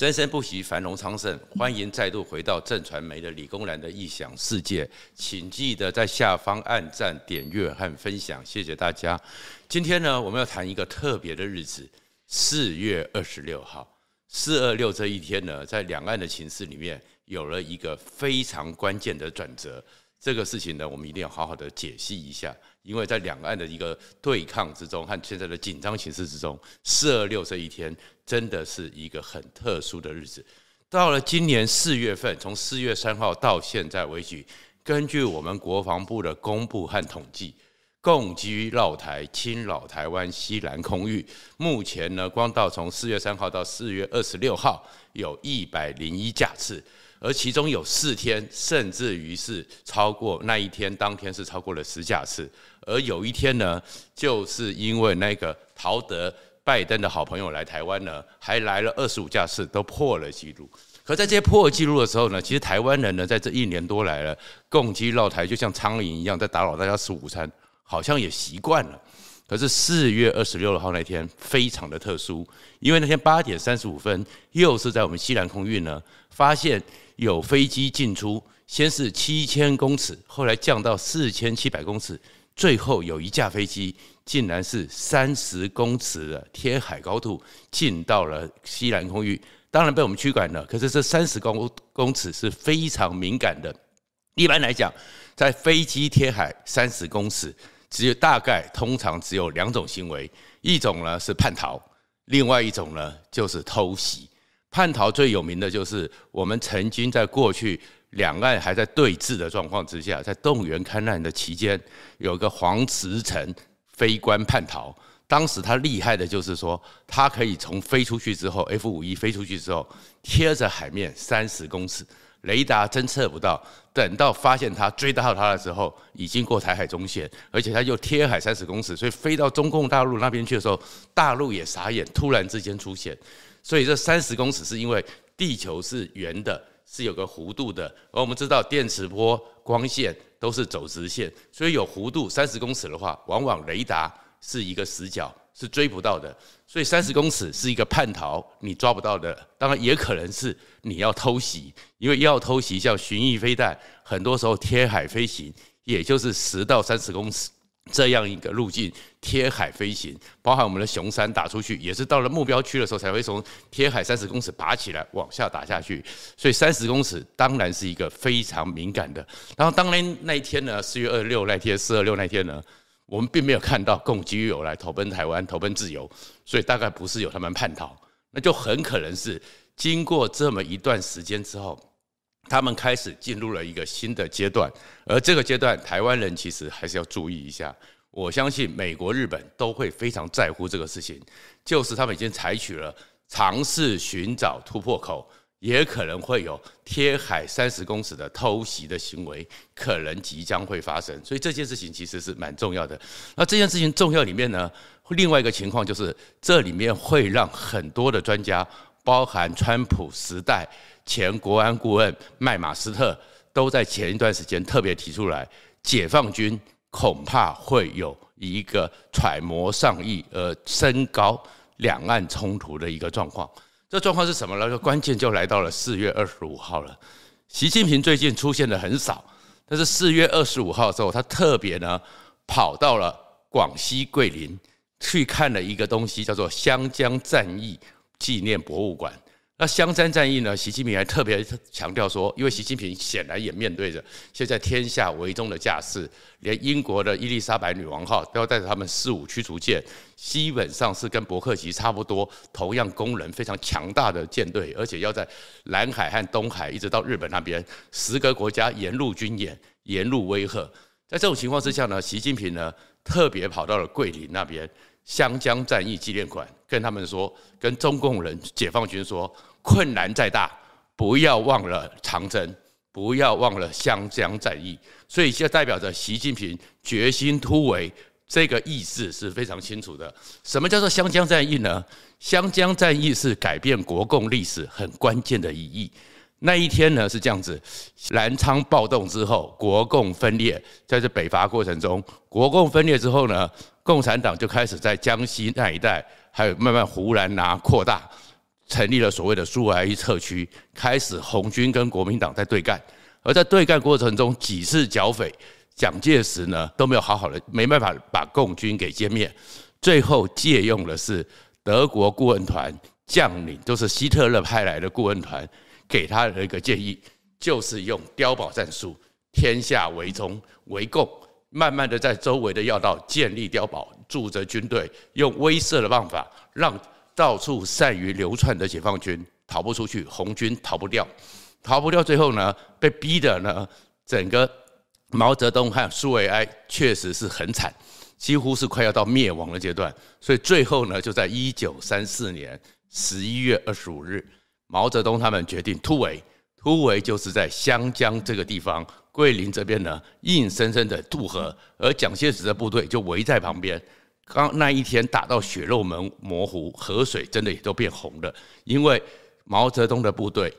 生生不息，繁荣昌盛。欢迎再度回到正传媒的理工男的异想世界，请记得在下方按赞、点阅和分享，谢谢大家。今天呢，我们要谈一个特别的日子，四月二十六号。四二六这一天呢，在两岸的情势里面有了一个非常关键的转折。这个事情呢，我们一定要好好的解析一下，因为在两岸的一个对抗之中和现在的紧张形势之中，四二六这一天真的是一个很特殊的日子。到了今年四月份，从四月三号到现在为止，根据我们国防部的公布和统计，共机绕台侵扰台湾西南空域，目前呢，光到从四月三号到四月二十六号，有一百零一架次。而其中有四天，甚至于是超过那一天当天是超过了十架次，而有一天呢，就是因为那个陶德拜登的好朋友来台湾呢，还来了二十五架次，都破了纪录。可在这些破纪录的时候呢，其实台湾人呢，在这一年多来了，共机绕台就像苍蝇一样在打扰大家吃午餐，好像也习惯了。可是四月二十六号那天非常的特殊，因为那天八点三十五分，又是在我们西南空域呢，发现。有飞机进出，先是七千公尺，后来降到四千七百公尺，最后有一架飞机竟然是三十公尺的贴海高度进到了西南空域，当然被我们驱赶了。可是这三十公公尺是非常敏感的，一般来讲，在飞机贴海三十公尺，只有大概通常只有两种行为，一种呢是叛逃，另外一种呢就是偷袭。叛逃最有名的就是我们曾经在过去两岸还在对峙的状况之下，在动员戡乱的期间，有个黄驰诚飞官叛逃。当时他厉害的就是说，他可以从飞出去之后，F 五一飞出去之后，贴着海面三十公尺，雷达侦测不到。等到发现他追到他的时候，已经过台海中线，而且他又贴海三十公尺，所以飞到中共大陆那边去的时候，大陆也傻眼，突然之间出现。所以这三十公尺是因为地球是圆的，是有个弧度的，而我们知道电磁波、光线都是走直线，所以有弧度三十公尺的话，往往雷达是一个死角，是追不到的。所以三十公尺是一个叛逃，你抓不到的。当然也可能是你要偷袭，因为要偷袭像巡弋飞弹，很多时候贴海飞行，也就是十到三十公尺。这样一个路径贴海飞行，包含我们的雄三打出去，也是到了目标区的时候才会从贴海三十公尺拔起来往下打下去。所以三十公尺当然是一个非常敏感的。然后当年那一天呢，四月二十六那天，四二六那天呢，我们并没有看到共机有来投奔台湾，投奔自由，所以大概不是有他们叛逃，那就很可能是经过这么一段时间之后。他们开始进入了一个新的阶段，而这个阶段，台湾人其实还是要注意一下。我相信美国、日本都会非常在乎这个事情，就是他们已经采取了尝试寻找突破口，也可能会有贴海三十公尺的偷袭的行为，可能即将会发生。所以这件事情其实是蛮重要的。那这件事情重要里面呢，另外一个情况就是，这里面会让很多的专家，包含川普时代。前国安顾问麦马斯特都在前一段时间特别提出来，解放军恐怕会有一个揣摩上意而升高两岸冲突的一个状况。这状况是什么呢？关键就来到了四月二十五号了。习近平最近出现的很少，但是四月二十五号的时候，他特别呢跑到了广西桂林去看了一个东西，叫做湘江战役纪念博物馆。那湘山战役呢？习近平还特别强调说，因为习近平显然也面对着现在天下为中的架势，连英国的伊丽莎白女王号都要带着他们四五驱逐舰，基本上是跟伯克级差不多，同样功能非常强大的舰队，而且要在南海和东海一直到日本那边，十个国家沿路军演，沿路威吓。在这种情况之下呢，习近平呢特别跑到了桂林那边湘江战役纪念馆，跟他们说，跟中共人解放军说。困难再大，不要忘了长征，不要忘了湘江战役。所以，就代表着习近平决心突围，这个意思是非常清楚的。什么叫做湘江战役呢？湘江战役是改变国共历史很关键的意义。那一天呢是这样子：南昌暴动之后，国共分裂，在这北伐过程中，国共分裂之后呢，共产党就开始在江西那一带，还有慢慢湖南拿扩大。成立了所谓的苏维埃特区，开始红军跟国民党在对干。而在对干过程中，几次剿匪，蒋介石呢都没有好好的，没办法把共军给歼灭。最后借用的是德国顾问团将领，就是希特勒派来的顾问团给他的一个建议，就是用碉堡战术，天下围中围共，慢慢的在周围的要道建立碉堡，驻着军队，用威慑的办法，让到处善于流窜的解放军逃不出去，红军逃不掉，逃不掉，最后呢，被逼的呢，整个毛泽东和苏维埃确实是很惨，几乎是快要到灭亡的阶段，所以最后呢，就在一九三四年十一月二十五日，毛泽东他们决定突围，突围就是在湘江这个地方。桂林这边呢，硬生生的渡河，而蒋介石的部队就围在旁边。刚那一天打到血肉模模糊，河水真的也都变红了。因为毛泽东的部队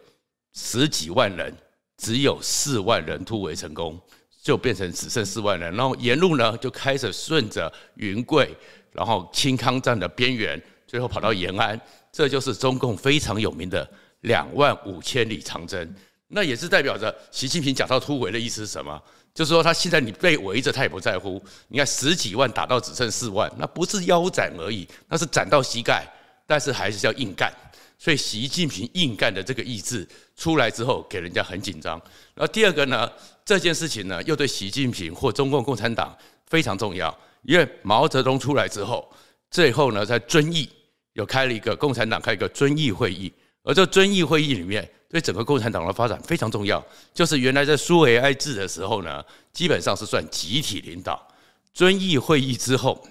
十几万人，只有四万人突围成功，就变成只剩四万人。然后沿路呢，就开始顺着云贵，然后青康站的边缘，最后跑到延安。这就是中共非常有名的两万五千里长征。那也是代表着习近平讲到突围的意思是什么？就是说他现在你被围着，他也不在乎。你看十几万打到只剩四万，那不是腰斩而已，那是斩到膝盖，但是还是要硬干。所以习近平硬干的这个意志出来之后，给人家很紧张。然后第二个呢，这件事情呢又对习近平或中共共产党非常重要，因为毛泽东出来之后，最后呢在遵义又开了一个共产党开一个遵义会议，而这遵义会议里面。对整个共产党的发展非常重要，就是原来在苏维埃制的时候呢，基本上是算集体领导。遵义会议之后，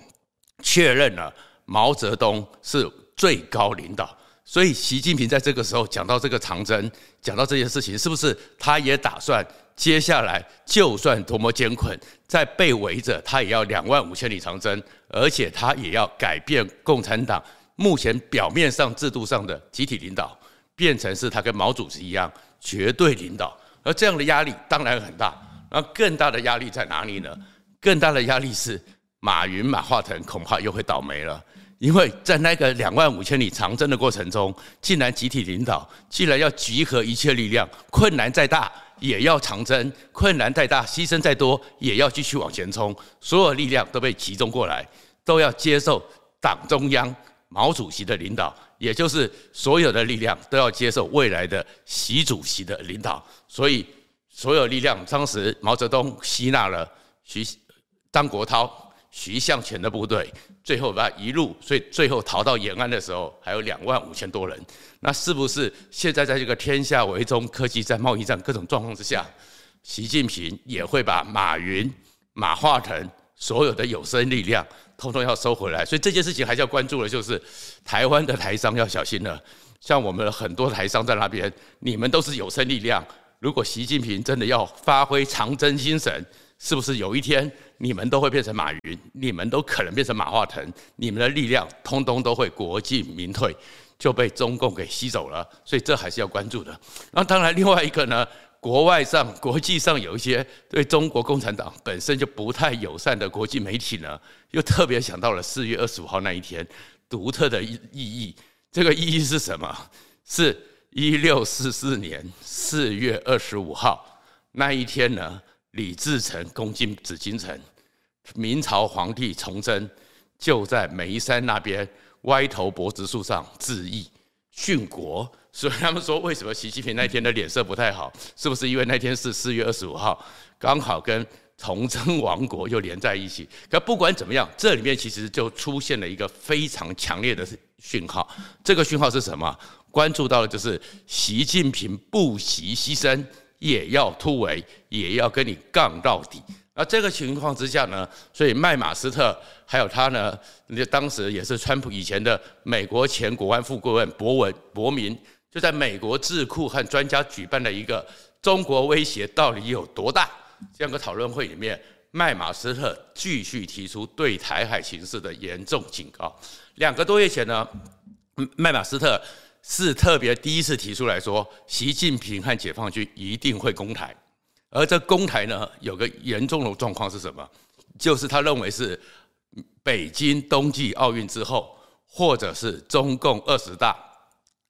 确认了毛泽东是最高领导，所以习近平在这个时候讲到这个长征，讲到这件事情，是不是他也打算接下来就算多么艰困，在被围着，他也要两万五千里长征，而且他也要改变共产党目前表面上制度上的集体领导。变成是他跟毛主席一样绝对领导，而这样的压力当然很大。然后更大的压力在哪里呢？更大的压力是马云、马化腾恐怕又会倒霉了，因为在那个两万五千里长征的过程中，竟然集体领导，既然要集合一切力量，困难再大也要长征，困难再大牺牲再多也要继续往前冲，所有力量都被集中过来，都要接受党中央。毛主席的领导，也就是所有的力量都要接受未来的习主席的领导，所以所有力量，当时毛泽东吸纳了徐张国焘、徐向前的部队，最后把一路，所以最后逃到延安的时候，还有两万五千多人。那是不是现在在这个天下为中、科技战、贸易战各种状况之下，习近平也会把马云、马化腾所有的有生力量？通通要收回来，所以这件事情还是要关注的，就是台湾的台商要小心了。像我们很多台商在那边，你们都是有生力量。如果习近平真的要发挥长征精神，是不是有一天你们都会变成马云，你们都可能变成马化腾，你们的力量通通都会国进民退，就被中共给吸走了。所以这还是要关注的。那当然，另外一个呢？国外上、国际上有一些对中国共产党本身就不太友善的国际媒体呢，又特别想到了四月二十五号那一天独特的意意义。这个意义是什么？是一六四四年四月二十五号那一天呢，李自成攻进紫禁城，明朝皇帝崇祯就在眉山那边歪头脖子树上致意殉国。所以他们说，为什么习近平那天的脸色不太好？是不是因为那天是四月二十五号，刚好跟崇祯亡国又连在一起？可不管怎么样，这里面其实就出现了一个非常强烈的讯号。这个讯号是什么？关注到的就是习近平不惜牺牲也要突围，也要跟你杠到底。那这个情况之下呢，所以麦马斯特还有他呢，那当时也是川普以前的美国前国安副顾问博文博明。就在美国智库和专家举办的一个中国威胁到底有多大这样的讨论会里面，麦马斯特继续提出对台海形势的严重警告。两个多月前呢，麦马斯特是特别第一次提出来说，习近平和解放军一定会攻台，而这攻台呢，有个严重的状况是什么？就是他认为是北京冬季奥运之后，或者是中共二十大。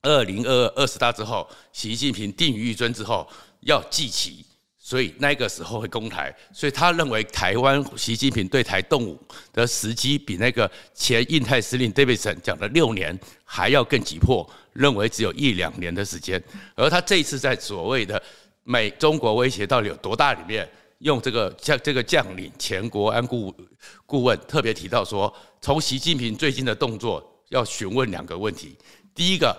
二零二二二十大之后，习近平定于一尊之后要祭旗。所以那个时候会攻台，所以他认为台湾习近平对台动武的时机比那个前印太司令 Davidson 讲的六年还要更急迫，认为只有一两年的时间。而他这一次在所谓的美中国威胁到底有多大里面，用这个将这个将领前国安顾顾问特别提到说，从习近平最近的动作要询问两个问题：第一个，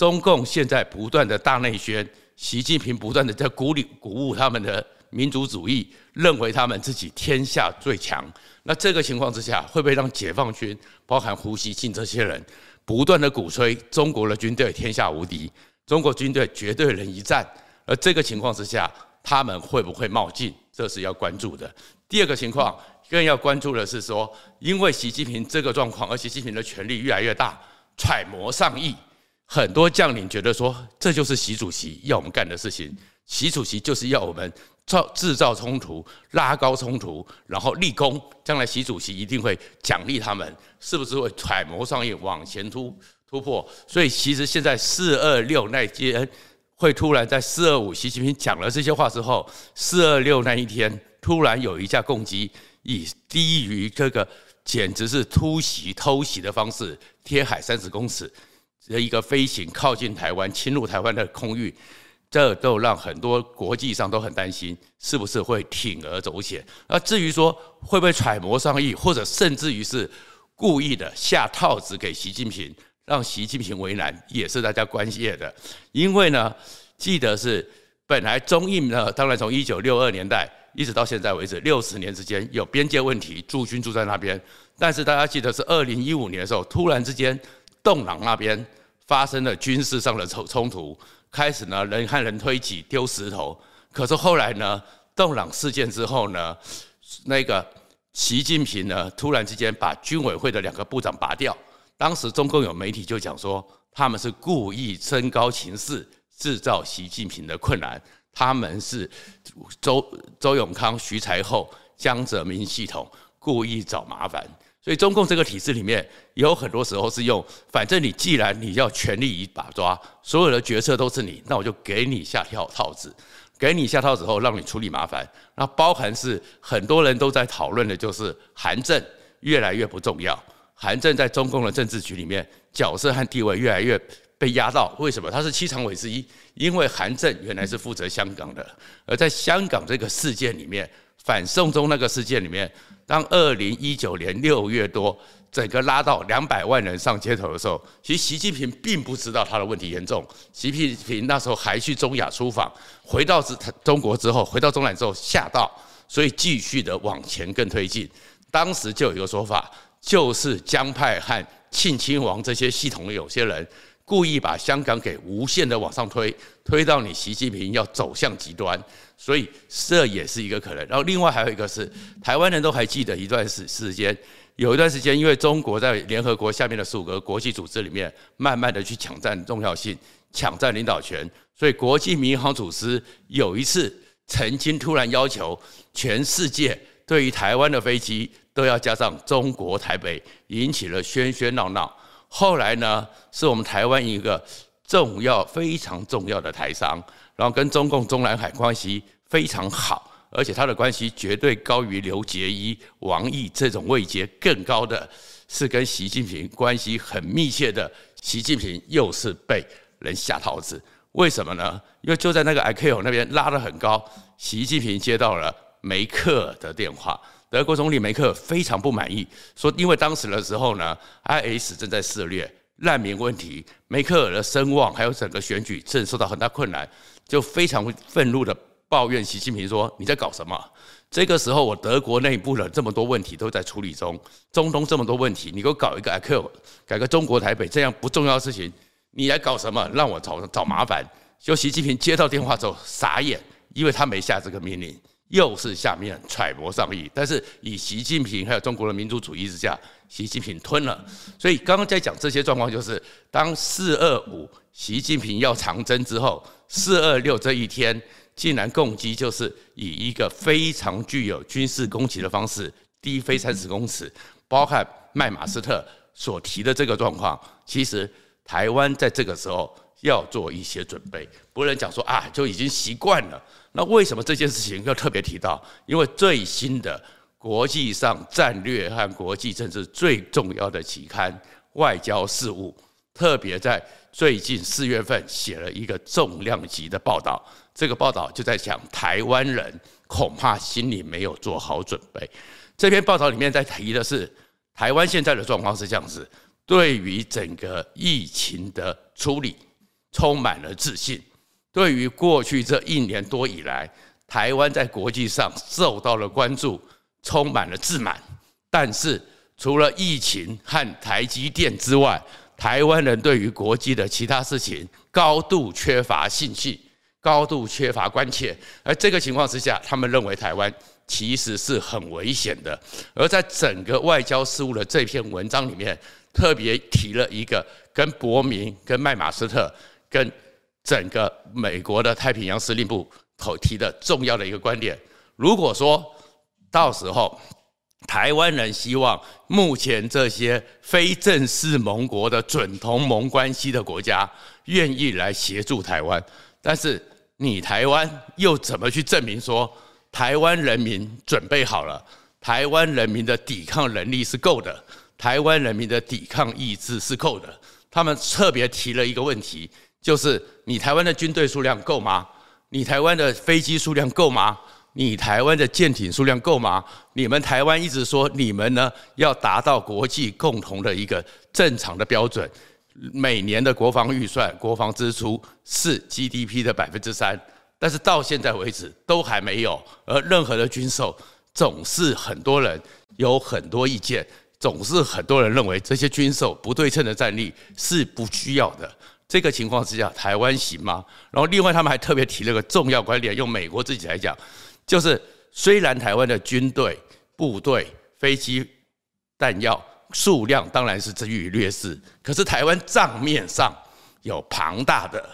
中共现在不断的大内宣。习近平不断的在鼓励、鼓舞他们的民族主义，认为他们自己天下最强。那这个情况之下，会不会让解放军，包含胡锡进这些人，不断的鼓吹中国的军队天下无敌，中国军队绝对能一战？而这个情况之下，他们会不会冒进？这是要关注的。第二个情况，更要关注的是说，因为习近平这个状况，而习近平的权力越来越大，揣摩上意。很多将领觉得说，这就是习主席要我们干的事情。习主席就是要我们造制造冲突、拉高冲突，然后立功。将来习主席一定会奖励他们，是不是会揣摩上意往前突突破？所以其实现在四二六那天会突然在四二五，习近平讲了这些话之后，四二六那一天突然有一架共机以低于这个简直是突袭偷袭的方式，贴海三十公尺。的一个飞行靠近台湾、侵入台湾的空域，这都让很多国际上都很担心，是不是会铤而走险？而至于说会不会揣摩上意，或者甚至于是故意的下套子给习近平，让习近平为难，也是大家关切的。因为呢，记得是本来中印呢，当然从一九六二年代一直到现在为止，六十年之间有边界问题，驻军住在那边。但是大家记得是二零一五年的时候，突然之间洞朗那边。发生了军事上的冲冲突，开始呢人和人推挤丢石头，可是后来呢，洞朗事件之后呢，那个习近平呢突然之间把军委会的两个部长拔掉，当时中共有媒体就讲说他们是故意升高情势，制造习近平的困难，他们是周周永康、徐才厚、江泽民系统故意找麻烦。所以中共这个体制里面有很多时候是用，反正你既然你要全力一把抓，所有的决策都是你，那我就给你下套套子，给你下套子后让你处理麻烦。那包含是很多人都在讨论的就是韩正越来越不重要，韩正在中共的政治局里面角色和地位越来越被压到。为什么？他是七常委之一，因为韩正原来是负责香港的，而在香港这个事件里面。反送中那个事件里面，当二零一九年六月多，整个拉到两百万人上街头的时候，其实习近平并不知道他的问题严重。习近平那时候还去中亚出访，回到中国之后，回到中南之后吓到，所以继续的往前更推进。当时就有一个说法，就是江派和庆亲王这些系统有些人。故意把香港给无限的往上推，推到你习近平要走向极端，所以这也是一个可能。然后另外还有一个是，台湾人都还记得一段时时间，有一段时间，因为中国在联合国下面的十五个国际组织里面，慢慢的去抢占重要性，抢占领导权，所以国际民航组织有一次曾经突然要求全世界对于台湾的飞机都要加上中国台北，引起了喧喧闹闹。后来呢，是我们台湾一个重要、非常重要的台商，然后跟中共中南海关系非常好，而且他的关系绝对高于刘结一、王毅这种位阶更高的，是跟习近平关系很密切的。习近平又是被人下套子，为什么呢？因为就在那个 ICAO 那边拉得很高，习近平接到了梅克的电话。德国总理梅克非常不满意，说因为当时的时候呢，IS 正在肆虐难民问题，梅克尔的声望还有整个选举正受到很大困难，就非常愤怒的抱怨习近平说：“你在搞什么？这个时候我德国内部的这么多问题都在处理中，中东这么多问题，你给我搞一个 ICAO，改个中国台北这样不重要的事情，你来搞什么？让我找找麻烦。”就习近平接到电话之后傻眼，因为他没下这个命令。又是下面揣摩上意，但是以习近平还有中国的民族主义之下，习近平吞了。所以刚刚在讲这些状况，就是当四二五习近平要长征之后，四二六这一天竟然共机就是以一个非常具有军事攻击的方式低飞三十公尺，包含麦马斯特所提的这个状况，其实台湾在这个时候要做一些准备，不能讲说啊就已经习惯了。那为什么这件事情要特别提到？因为最新的国际上战略和国际政治最重要的期刊《外交事务》，特别在最近四月份写了一个重量级的报道。这个报道就在讲台湾人恐怕心里没有做好准备。这篇报道里面在提的是台湾现在的状况是这样子：对于整个疫情的处理充满了自信。对于过去这一年多以来，台湾在国际上受到了关注，充满了自满。但是除了疫情和台积电之外，台湾人对于国际的其他事情高度缺乏信心，高度缺乏关切。而这个情况之下，他们认为台湾其实是很危险的。而在整个外交事务的这篇文章里面，特别提了一个跟伯明、跟麦马斯特、跟整个美国的太平洋司令部口提的重要的一个观点，如果说到时候台湾人希望目前这些非正式盟国的准同盟关系的国家愿意来协助台湾，但是你台湾又怎么去证明说台湾人民准备好了，台湾人民的抵抗能力是够的，台湾人民的抵抗意志是够的？他们特别提了一个问题。就是你台湾的军队数量够吗？你台湾的飞机数量够吗？你台湾的舰艇数量够吗？你们台湾一直说你们呢要达到国际共同的一个正常的标准，每年的国防预算、国防支出是 GDP 的百分之三，但是到现在为止都还没有，而任何的军售总是很多人有很多意见，总是很多人认为这些军售不对称的战力是不需要的。这个情况之下，台湾行吗？然后另外他们还特别提了个重要观点，用美国自己来讲，就是虽然台湾的军队、部队、飞机、弹药数量当然是居于劣势，可是台湾账面上有庞大的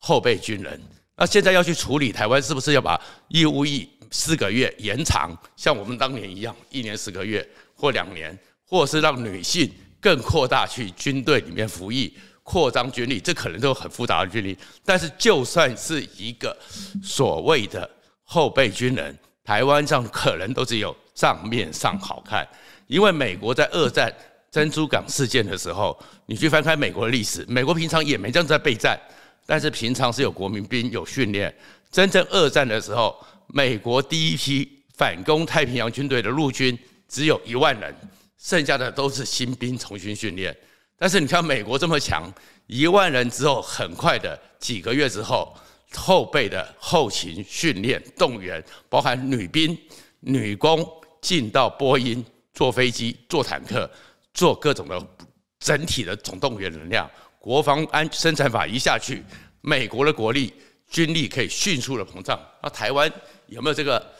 后备军人。那现在要去处理台湾，是不是要把义务役四个月延长，像我们当年一样，一年十个月或两年，或是让女性更扩大去军队里面服役？扩张军力，这可能都很复杂的军力。但是，就算是一个所谓的后备军人，台湾上可能都只有账面上好看。因为美国在二战珍珠港事件的时候，你去翻开美国的历史，美国平常也没这样在备战，但是平常是有国民兵有训练。真正二战的时候，美国第一批反攻太平洋军队的陆军只有一万人，剩下的都是新兵重新训练。但是你看，美国这么强，一万人之后，很快的几个月之后，后备的后勤训练动员，包含女兵、女工进到波音坐飞机、坐坦克、做各种的整体的总动员能量，国防安生产法一下去，美国的国力军力可以迅速的膨胀。那台湾有没有这个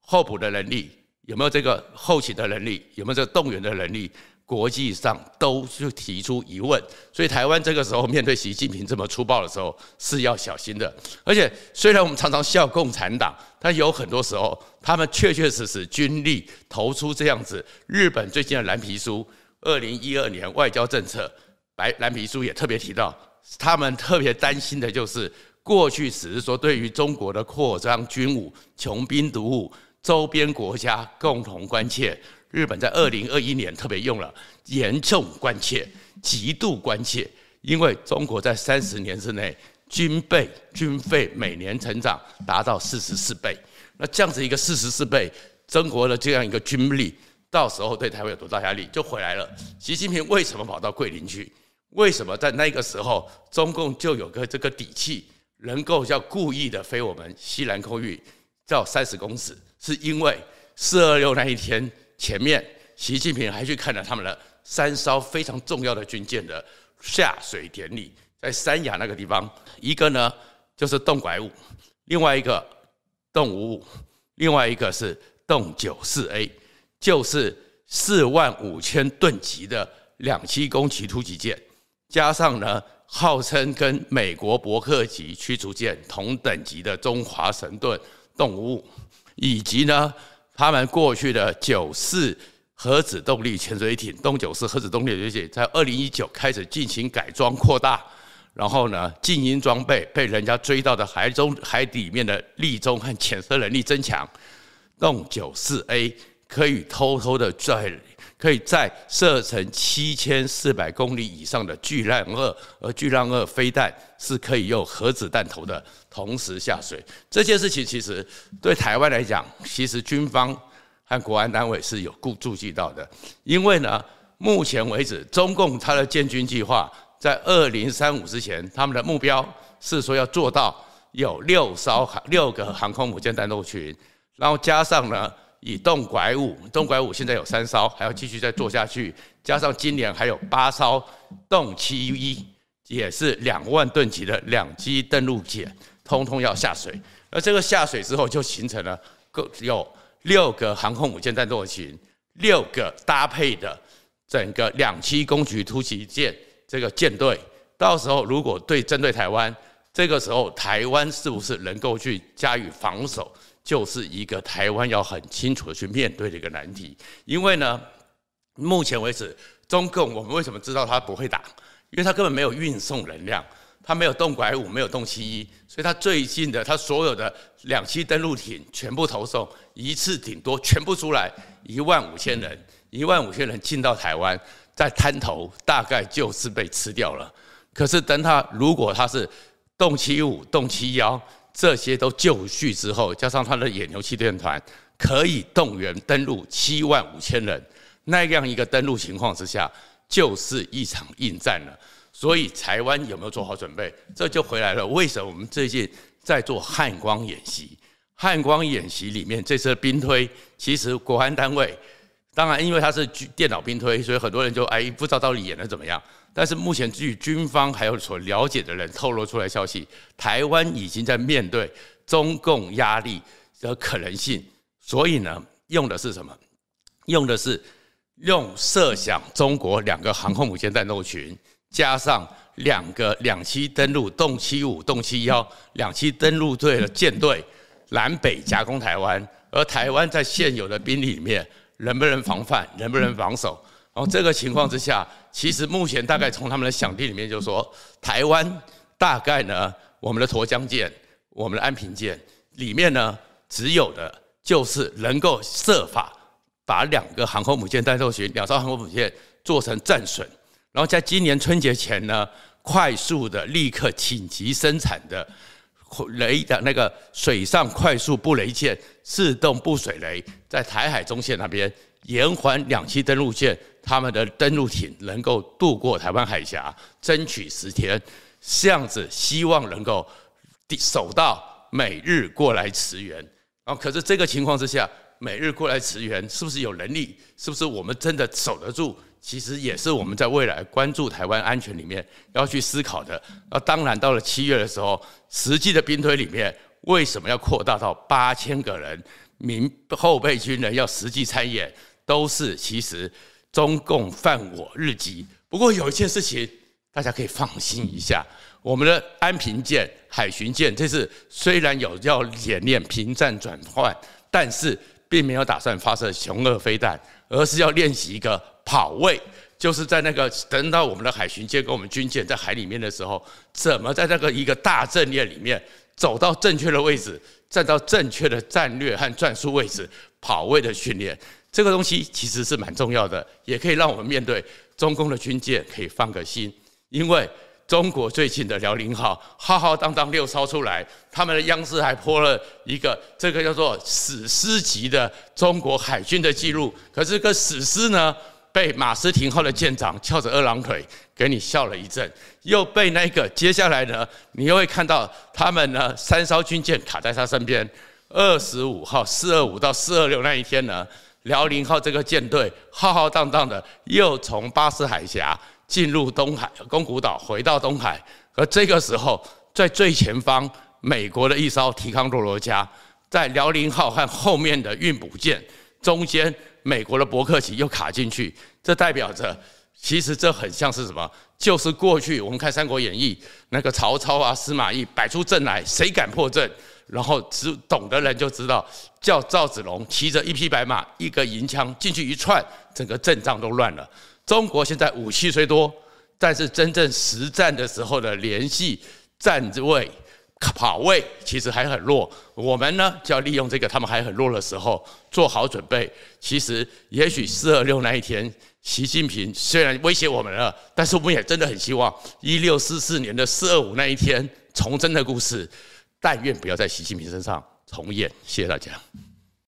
候补的能力？有没有这个后勤的能力？有没有这个动员的能力？国际上都是提出疑问，所以台湾这个时候面对习近平这么粗暴的时候是要小心的。而且虽然我们常常笑共产党，但有很多时候他们确确实实军力投出这样子。日本最近的蓝皮书，二零一二年外交政策白蓝皮书也特别提到，他们特别担心的就是过去只是说对于中国的扩张军武、穷兵黩武，周边国家共同关切。日本在二零二一年特别用了严重关切、极度关切，因为中国在三十年之内军备军费每年成长达到四十四倍。那这样子一个四十四倍，中国的这样一个军力，到时候对台湾有多大压力就回来了。习近平为什么跑到桂林去？为什么在那个时候中共就有个这个底气，能够叫故意的飞我们西南空域叫三十公尺？是因为四二六那一天。前面，习近平还去看了他们的三艘非常重要的军舰的下水典礼，在三亚那个地方，一个呢就是动拐五，另外一个动五五，另外一个是动九四 A，就是四万五千吨级的两栖攻击突击舰，加上呢号称跟美国伯克级驱逐舰同等级的中华神盾动物，以及呢。他们过去的九四核子动力潜水艇东九四核子动力潜水艇在二零一九开始进行改装扩大，然后呢，静音装备被人家追到的海中海底面的立中和潜射能力增强。东九四 A 可以偷偷的在可以在射程七千四百公里以上的巨浪二，而巨浪二飞弹是可以用核子弹头的同时下水。这件事情其实对台湾来讲，其实军方。和国安单位是有顾注意到的，因为呢，目前为止，中共它的建军计划在二零三五之前，他们的目标是说要做到有六艘航六个航空母舰战斗群，然后加上呢，以动拐五，动拐五现在有三艘，还要继续再做下去，加上今年还有八艘动七一，也是两万吨级的两栖登陆舰，通通要下水，而这个下水之后就形成了各有。六个航空母舰战斗群，六个搭配的整个两栖攻击突击舰这个舰队，到时候如果对针对台湾，这个时候台湾是不是能够去加以防守，就是一个台湾要很清楚的去面对的一个难题。因为呢，目前为止，中共我们为什么知道他不会打？因为他根本没有运送能量。他没有动拐五，没有动七一，所以他最近的他所有的两栖登陆艇全部投送，一次顶多全部出来一万五千人，一万五千人进到台湾，在滩头大概就是被吃掉了。可是等他如果他是动七五、动七幺这些都就绪之后，加上他的野牛气垫团可以动员登陆七万五千人，那样一个登陆情况之下，就是一场硬战了。所以台湾有没有做好准备？这就回来了。为什么我们最近在做汉光演习？汉光演习里面这次的兵推，其实国安单位当然因为它是电脑兵推，所以很多人就哎不知道到底演得怎么样。但是目前据军方还有所了解的人透露出来消息，台湾已经在面对中共压力的可能性。所以呢，用的是什么？用的是用设想中国两个航空母舰战斗群。加上两个两栖登陆动七五、动七幺两栖登陆队的舰队南北夹攻台湾，而台湾在现有的兵力里面能不能防范，能不能防守？然后这个情况之下，其实目前大概从他们的想定里面就说，台湾大概呢，我们的沱江舰、我们的安平舰里面呢，只有的就是能够设法把两个航空母舰战斗群、两艘航空母舰做成战损。然后在今年春节前呢，快速的立刻紧急生产的雷的那个水上快速布雷舰自动布水雷，在台海中线那边延缓两栖登陆舰他们的登陆艇能够渡过台湾海峡，争取十天，这样子希望能够守到美日过来驰援。然后可是这个情况之下，美日过来驰援是不是有能力？是不是我们真的守得住？其实也是我们在未来关注台湾安全里面要去思考的。那当然，到了七月的时候，实际的兵推里面为什么要扩大到八千个人？民后备军人要实际参演，都是其实中共犯我日急。不过有一件事情大家可以放心一下，我们的安平舰、海巡舰这次虽然有要演练平战转换，但是并没有打算发射雄二飞弹，而是要练习一个。跑位就是在那个等到我们的海巡舰跟我们军舰在海里面的时候，怎么在那个一个大阵列里面走到正确的位置，站到正确的战略和战术位置，跑位的训练，这个东西其实是蛮重要的，也可以让我们面对中共的军舰可以放个心，因为中国最近的辽宁号浩浩荡荡六艘出来，他们的央视还播了一个这个叫做史诗级的中国海军的记录，可是个史诗呢？被马斯廷号的舰长翘着二郎腿给你笑了一阵，又被那个接下来呢，你又会看到他们呢三艘军舰卡在他身边。二十五号四二五到四二六那一天呢，辽宁号这个舰队浩浩荡荡的又从巴士海峡进入东海宫古岛，回到东海。而这个时候，在最前方，美国的一艘提康多罗加在辽宁号和后面的运补舰中间。美国的伯克级又卡进去，这代表着，其实这很像是什么？就是过去我们看《三国演义》，那个曹操啊、司马懿摆出阵来，谁敢破阵？然后只懂的人就知道，叫赵子龙骑着一匹白马，一个银枪进去一串，整个阵仗都乱了。中国现在武器虽多，但是真正实战的时候的联系、站位、跑位其实还很弱。我们呢，就要利用这个他们还很弱的时候做好准备。其实，也许四二六那一天，习近平虽然威胁我们了，但是我们也真的很希望一六四四年的四二五那一天重真的故事。但愿不要在习近平身上重演。谢谢大家。